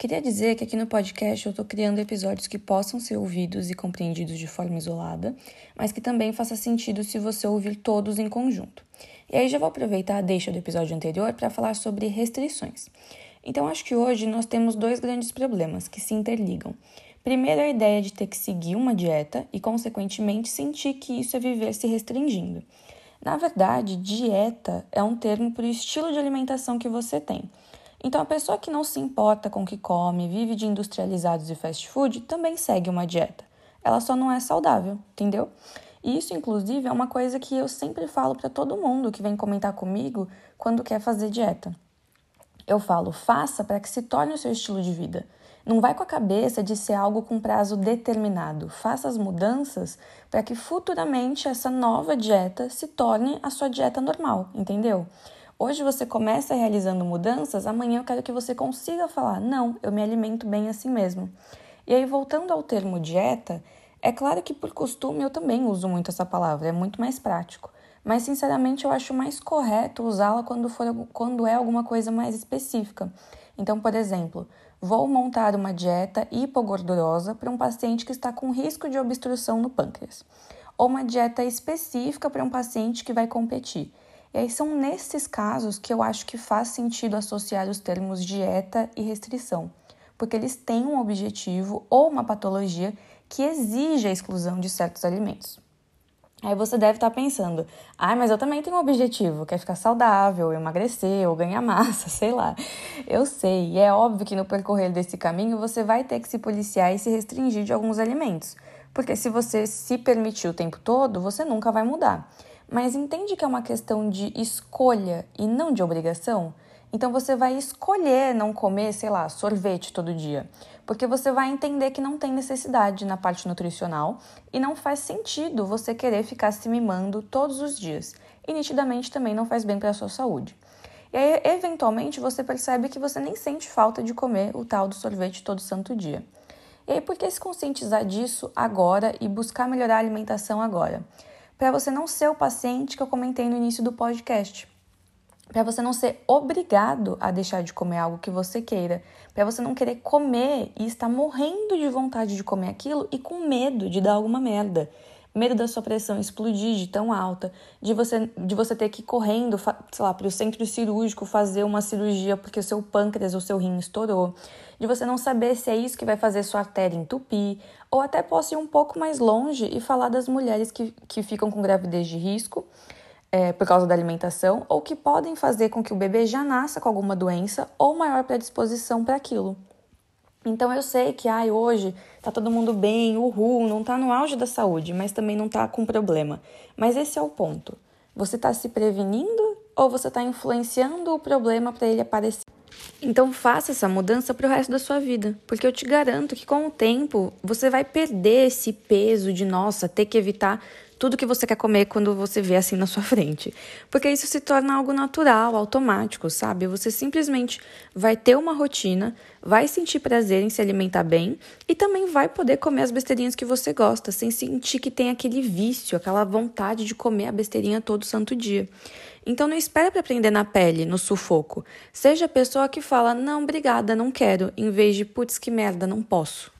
Queria dizer que aqui no podcast eu estou criando episódios que possam ser ouvidos e compreendidos de forma isolada, mas que também faça sentido se você ouvir todos em conjunto. E aí já vou aproveitar a deixa do episódio anterior para falar sobre restrições. Então acho que hoje nós temos dois grandes problemas que se interligam. Primeiro, a ideia de ter que seguir uma dieta e, consequentemente, sentir que isso é viver se restringindo. Na verdade, dieta é um termo para o estilo de alimentação que você tem. Então, a pessoa que não se importa com o que come, vive de industrializados e fast food, também segue uma dieta. Ela só não é saudável, entendeu? E isso, inclusive, é uma coisa que eu sempre falo para todo mundo que vem comentar comigo quando quer fazer dieta. Eu falo, faça para que se torne o seu estilo de vida. Não vai com a cabeça de ser algo com prazo determinado. Faça as mudanças para que futuramente essa nova dieta se torne a sua dieta normal, entendeu? Hoje você começa realizando mudanças, amanhã eu quero que você consiga falar: não, eu me alimento bem assim mesmo. E aí, voltando ao termo dieta, é claro que por costume eu também uso muito essa palavra, é muito mais prático. Mas sinceramente eu acho mais correto usá-la quando, for, quando é alguma coisa mais específica. Então, por exemplo, Vou montar uma dieta hipogordurosa para um paciente que está com risco de obstrução no pâncreas, ou uma dieta específica para um paciente que vai competir. E aí são nesses casos que eu acho que faz sentido associar os termos dieta e restrição, porque eles têm um objetivo ou uma patologia que exige a exclusão de certos alimentos. Aí você deve estar pensando, ah, mas eu também tenho um objetivo, que é ficar saudável, emagrecer ou ganhar massa, sei lá. Eu sei, e é óbvio que no percorrer desse caminho você vai ter que se policiar e se restringir de alguns alimentos. Porque se você se permitir o tempo todo, você nunca vai mudar. Mas entende que é uma questão de escolha e não de obrigação? Então você vai escolher não comer, sei lá, sorvete todo dia, porque você vai entender que não tem necessidade na parte nutricional e não faz sentido você querer ficar se mimando todos os dias. E nitidamente também não faz bem para a sua saúde. E aí, eventualmente, você percebe que você nem sente falta de comer o tal do sorvete todo santo dia. E aí, por que se conscientizar disso agora e buscar melhorar a alimentação agora? Para você não ser o paciente que eu comentei no início do podcast para você não ser obrigado a deixar de comer algo que você queira, para você não querer comer e estar morrendo de vontade de comer aquilo e com medo de dar alguma merda. Medo da sua pressão explodir de tão alta, de você, de você ter que ir correndo, sei lá, para o centro cirúrgico fazer uma cirurgia porque o seu pâncreas ou seu rim estourou, de você não saber se é isso que vai fazer sua artéria entupir, ou até posso ir um pouco mais longe e falar das mulheres que, que ficam com gravidez de risco é, por causa da alimentação ou que podem fazer com que o bebê já nasça com alguma doença ou maior predisposição para aquilo. Então eu sei que ai, hoje tá todo mundo bem, uhul, não tá no auge da saúde, mas também não tá com problema. Mas esse é o ponto. Você tá se prevenindo ou você tá influenciando o problema para ele aparecer? Então faça essa mudança para o resto da sua vida, porque eu te garanto que com o tempo você vai perder esse peso de nossa, ter que evitar tudo que você quer comer quando você vê assim na sua frente. Porque isso se torna algo natural, automático, sabe? Você simplesmente vai ter uma rotina, vai sentir prazer em se alimentar bem e também vai poder comer as besteirinhas que você gosta, sem sentir que tem aquele vício, aquela vontade de comer a besteirinha todo santo dia. Então não espere para aprender na pele, no sufoco. Seja a pessoa que fala: "Não, obrigada, não quero", em vez de "putz, que merda, não posso".